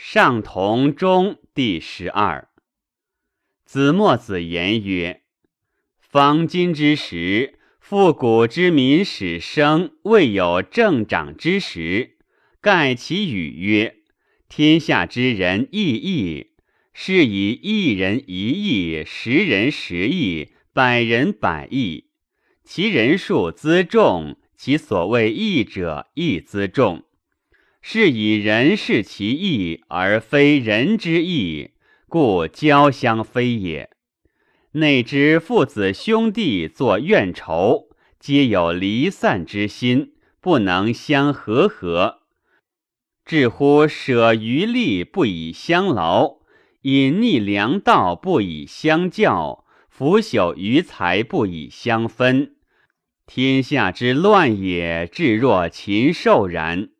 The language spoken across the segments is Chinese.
上同中第十二。子墨子言曰：“方今之时，复古之民始生，未有政长之时。盖其语曰：‘天下之人异义，是以一人一义，十人十义，百人百义。其人数资众，其所谓义者亦资众。’”是以人是其义，而非人之义，故交相非也。内之父子兄弟作怨仇，皆有离散之心，不能相和合。至乎舍余力不以相劳，隐匿良道不以相教，腐朽余财不以相分。天下之乱也，至若禽兽然。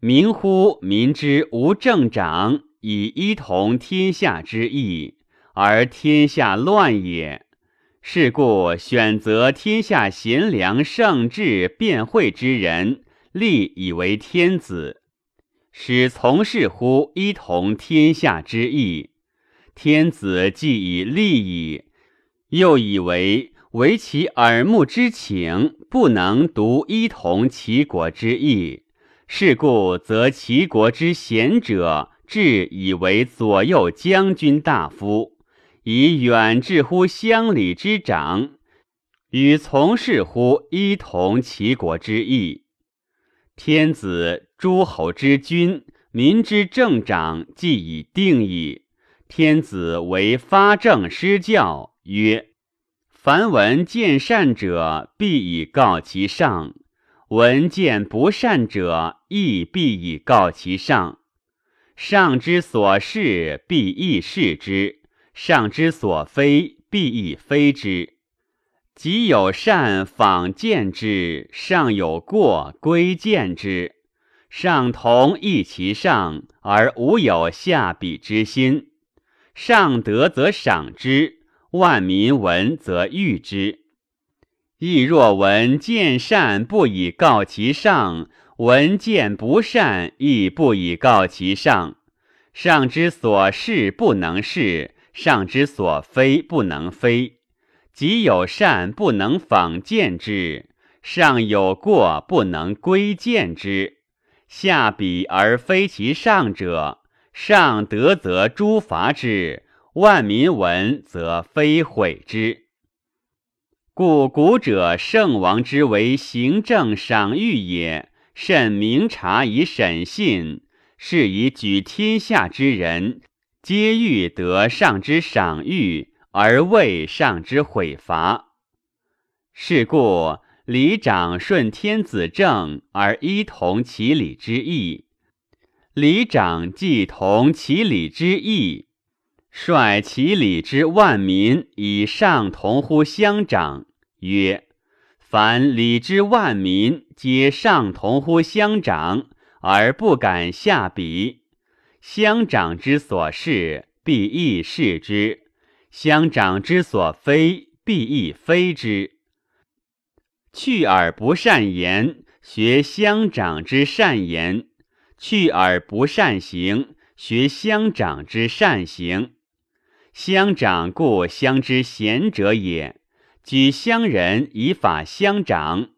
明乎民之无政长，以一统天下之意，而天下乱也。是故选择天下贤良圣智辩慧之人，立以为天子，使从事乎一统天下之意。天子既以立矣，又以为为其耳目之情，不能独一统其国之意。是故，则齐国之贤者，至以为左右将军大夫，以远至乎乡里之长，与从事乎一同齐国之意。天子、诸侯之君、民之政长，既已定矣。天子为发政施教，曰：凡闻见善者，必以告其上。闻见不善者，亦必以告其上。上之所是，必亦是之；上之所非，必亦非之。己有善，访见之；上有过，归见之。上同意其上，而无有下比之心。上德则赏之，万民闻则誉之。亦若闻见善不以告其上，闻见不善亦不以告其上。上之所是不能是，上之所非不能非。己有善不能仿见之，上有过不能归见之。下笔而非其上者，上德则诛伐之，万民闻则非毁之。故古者圣王之为行政赏誉也，甚明察以审信，是以举天下之人，皆欲得上之赏誉，而未上之毁伐。是故礼长顺天子政，而依同其礼之意；礼长既同其礼之意，率其礼之万民，以上同乎乡长。曰：凡礼之万民，皆上同乎乡长，而不敢下笔。乡长之所是，必亦是之；乡长之所非，必亦非之。去而不善言，学乡长之善言；去而不善行，学乡长之善行。乡长故乡之贤者也。举乡人以法乡长，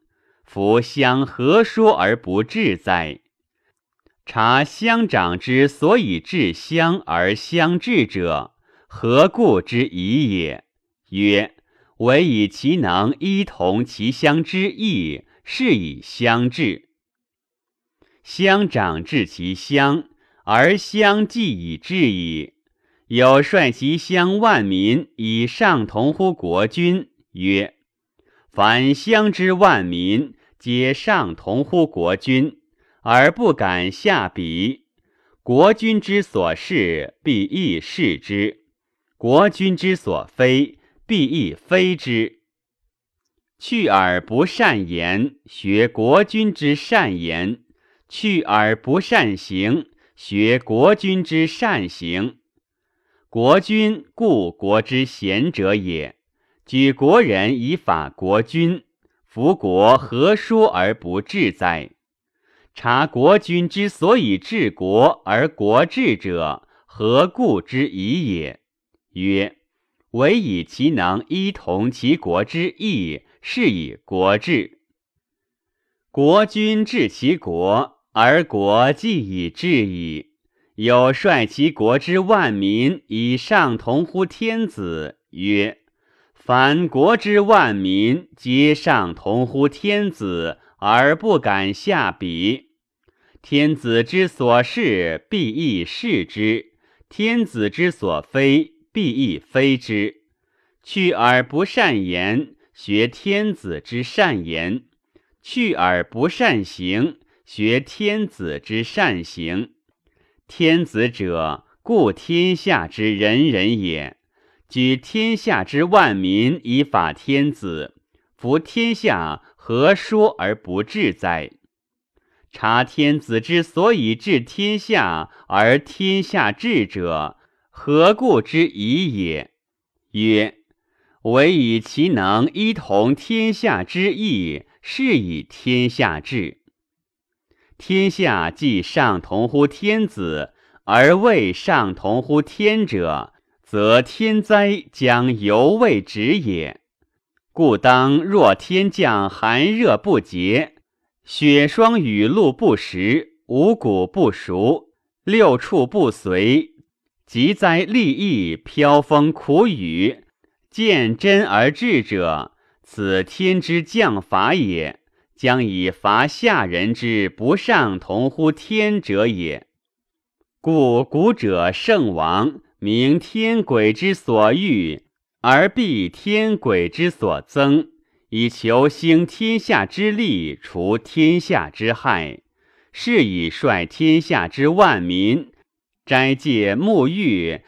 夫乡何说而不治哉？察乡长之所以治乡而乡治者，何故之疑也？曰：唯以其能依同其乡之意，是以乡治。乡长治其乡，而乡既以治矣。有率其乡万民以上同乎国君。曰：凡乡之万民，皆上同乎国君，而不敢下笔。国君之所是，必亦是之；国君之所非，必亦非之。去而不善言，学国君之善言；去而不善行，学国君之善行。国君故国之贤者也。举国人以法国君，服国何说而不治哉？察国君之所以治国而国治者，何故之疑也？曰：唯以其能依同其国之义，是以国治。国君治其国，而国既已治矣。有率其国之万民以上同乎天子，曰：凡国之万民皆上同乎天子。而不敢下笔。天子之所是，必亦是之；天子之所非，必亦非之。去而不善言，学天子之善言；去而不善行，学天子之善行。天子者，故天下之人人也。举天下之万民以法天子，服天下。何说而不治哉？察天子之所以治天下，而天下治者，何故之疑也？曰：唯以其能一同天下之意，是以天下治。天下既上同乎天子，而未上同乎天者，则天灾将犹未止也。故当若天降寒热不节，雪霜雨露不时，五谷不熟，六畜不随，疾灾利益，飘风苦雨，见真而治者，此天之降法也。将以伐下人之不上同乎天者也。故古者圣王，明天鬼之所欲。而必天鬼之所增，以求兴天下之利，除天下之害。是以率天下之万民，斋戒沐浴，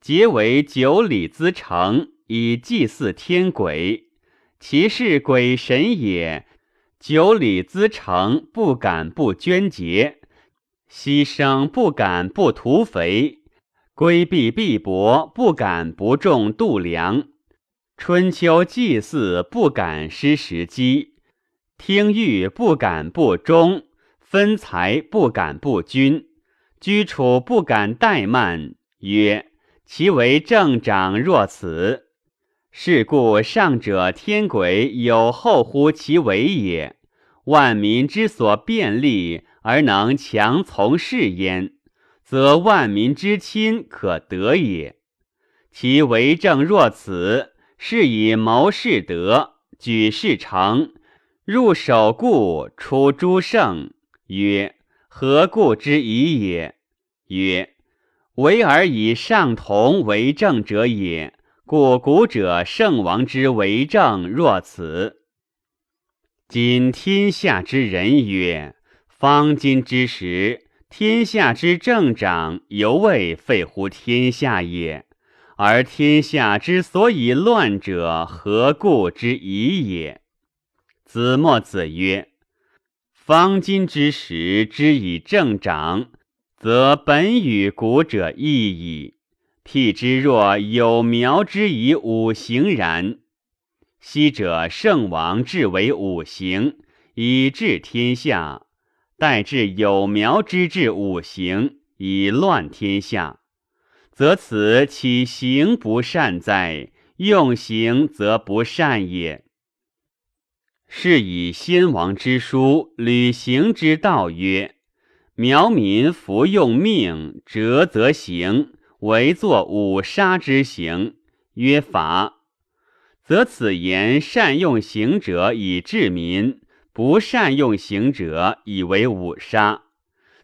皆为九里之城，以祭祀天鬼。其是鬼神也。九里之城，不敢不捐节，牺牲不敢不屠肥。规避必薄，不敢不重度量；春秋祭祀，不敢失时机；听谕不敢不忠；分财不敢不均；居处不敢怠慢。曰：其为政长若此，是故上者天鬼有后乎其为也。万民之所便利，而能强从事焉。则万民之亲可得也。其为政若此，是以谋士德，举事成，入守固，出诸胜。曰：何故之疑也？曰：为而以上同为政者也。故古者圣王之为政若此。今天下之人曰：方今之时。天下之政长，犹未废乎天下也。而天下之所以乱者，何故之疑也？子墨子曰：“方今之时，之以政长，则本与古者异矣。譬之若有苗之以五行然。昔者圣王治为五行，以治天下。”待至有苗之治五行，以乱天下，则此岂行不善哉？用行则不善也。是以先王之书，履行之道曰：苗民服用命，折则行，为作五杀之行，曰法。则此言善用行者以治民。不善用行者，以为五杀，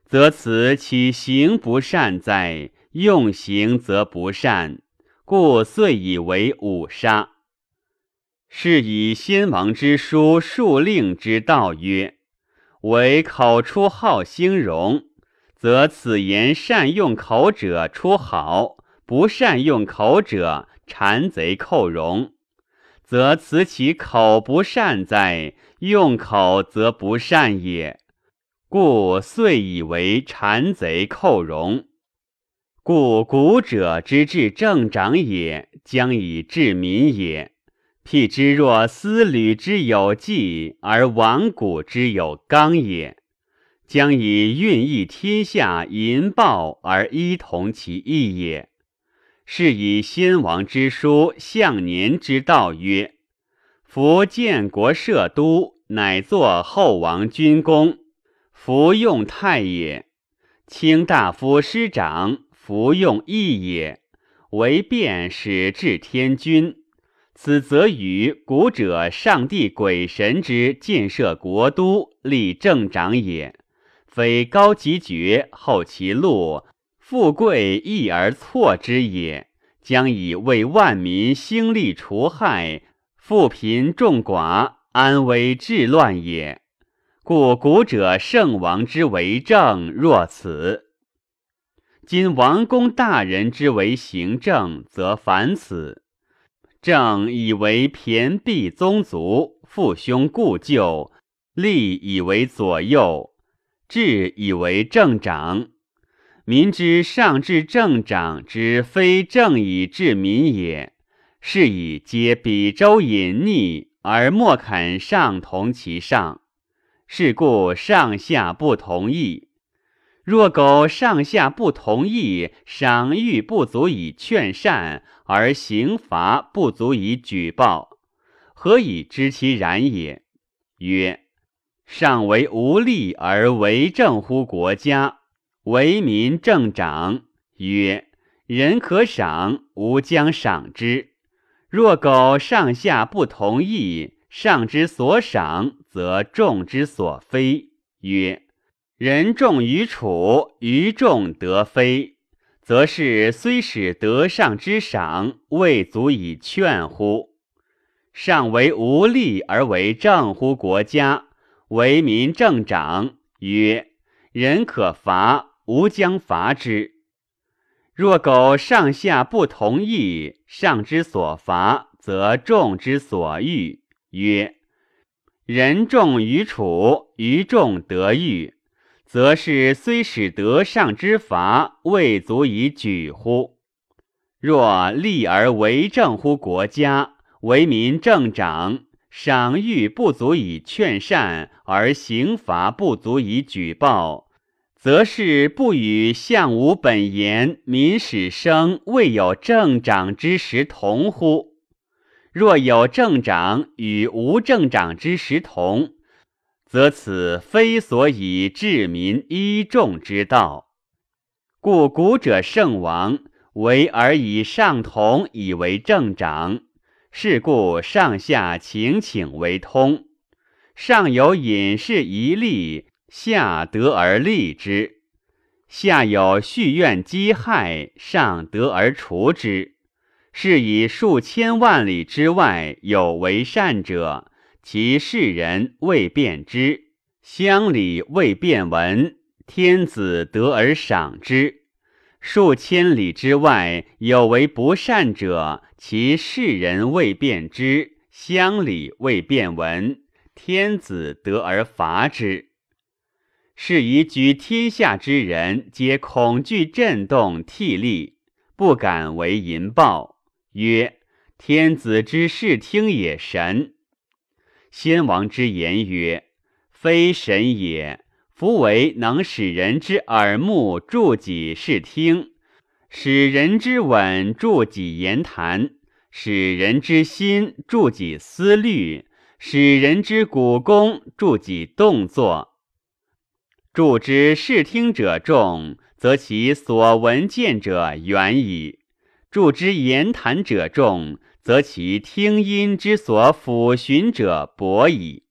则此其行不善哉？用行则不善，故遂以为五杀。是以先王之书数令之道曰：唯口出好兴容，则此言善用口者出好，不善用口者谗贼寇戎，则此其口不善哉？用口则不善也，故遂以为谗贼寇戎。故古者之治政长也，将以治民也。譬之若丝缕之有纪，而亡古之有纲也。将以运益天下淫暴而依同其意也。是以先王之书向年之道曰：“夫建国设都，乃作后王君公，服用太也；卿大夫师长，服用义也。为变使治天君。此则与古者上帝鬼神之建设国都，立政长也。非高其爵，厚其禄。”富贵易而错之也，将以为万民兴利除害，富贫众寡，安危治乱也。故古者圣王之为政若此，今王公大人之为行政，则反此。政以为骈裨宗族，父兄故旧；利以为左右，治以为政长。民之上至政长之非正以治民也，是以皆比周隐匿而莫肯上同其上。是故上下不同意。若苟上下不同意，赏誉不足以劝善，而刑罚不足以举报，何以知其然也？曰：上为无力而为政乎国家。为民正长曰：“人可赏，吾将赏之。若苟上下不同意，上之所赏，则众之所非。曰：人重于处，于众得非，则是虽使得上之赏，未足以劝乎？上为无力而为正乎国家？为民正长曰：人可罚。”吾将伐之。若苟上下不同意，上之所罚，则众之所欲。曰：人众于处，于众得欲，则是虽使得上之罚，未足以举乎？若立而为政乎国家，为民正长，赏誉不足以劝善，而刑罚不足以举报。则是不与相无本言，民始生未有政长之时同乎？若有政长与无政长之时同，则此非所以治民依众之道。故古者圣王为而以上同以为政长，是故上下请请为通，上有隐士一例。下得而立之，下有蓄怨积害，上得而除之。是以数千万里之外有为善者，其世人未辨之，乡里未辨闻，天子得而赏之；数千里之外有为不善者，其世人未辨之，乡里未辨闻，天子得而罚之。是以举天下之人，皆恐惧震动涕厉，不敢为淫暴。曰：天子之视听也神。先王之言曰：非神也，夫为能使人之耳目助己视听，使人之吻助己言谈，使人之心助己思虑，使人之骨功助己动作。助之视听者众，则其所闻见者远矣；助之言谈者众，则其听音之所抚寻者博矣；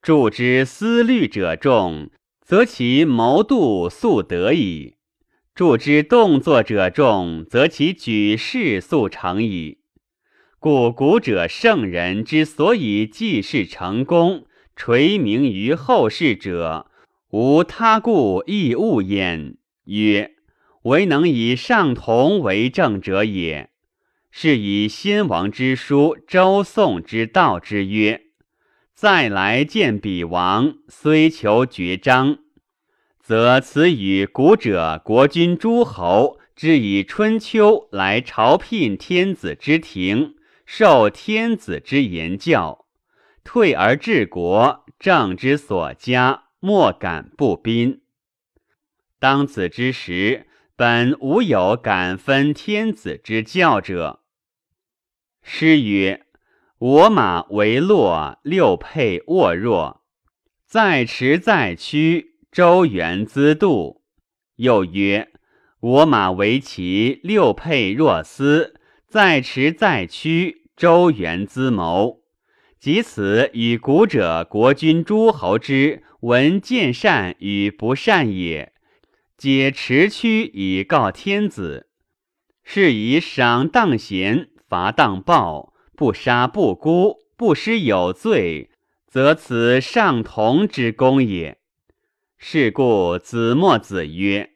助之思虑者众，则其谋度速得矣；助之动作者众，则其举事速成矣。故古者圣人之所以济世成功、垂名于后世者。无他故亦物焉。曰：唯能以上同为政者也。是以先王之书、周宋之道之曰：再来见彼王，虽求绝章，则此与古者国君诸侯之以春秋来朝聘天子之庭，受天子之言教，退而治国，政之所加。莫敢不宾。当此之时，本无有敢分天子之教者。诗曰：“我马为骆，六辔沃若。在驰在驱，周原资度。”又曰：“我马为骑，六辔若斯。在驰在驱，周原资谋。”即此与古者国君诸侯之闻见善与不善也，皆持屈以告天子。是以赏当贤，罚当暴，不杀不辜，不失有罪，则此上同之功也。是故子墨子曰：“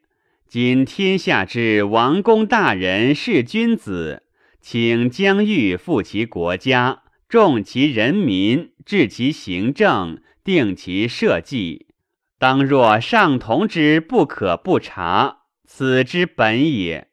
今天下之王公大人是君子，请将欲复其国家，重其人民，治其行政，定其社稷。当若上同之不可不察，此之本也。”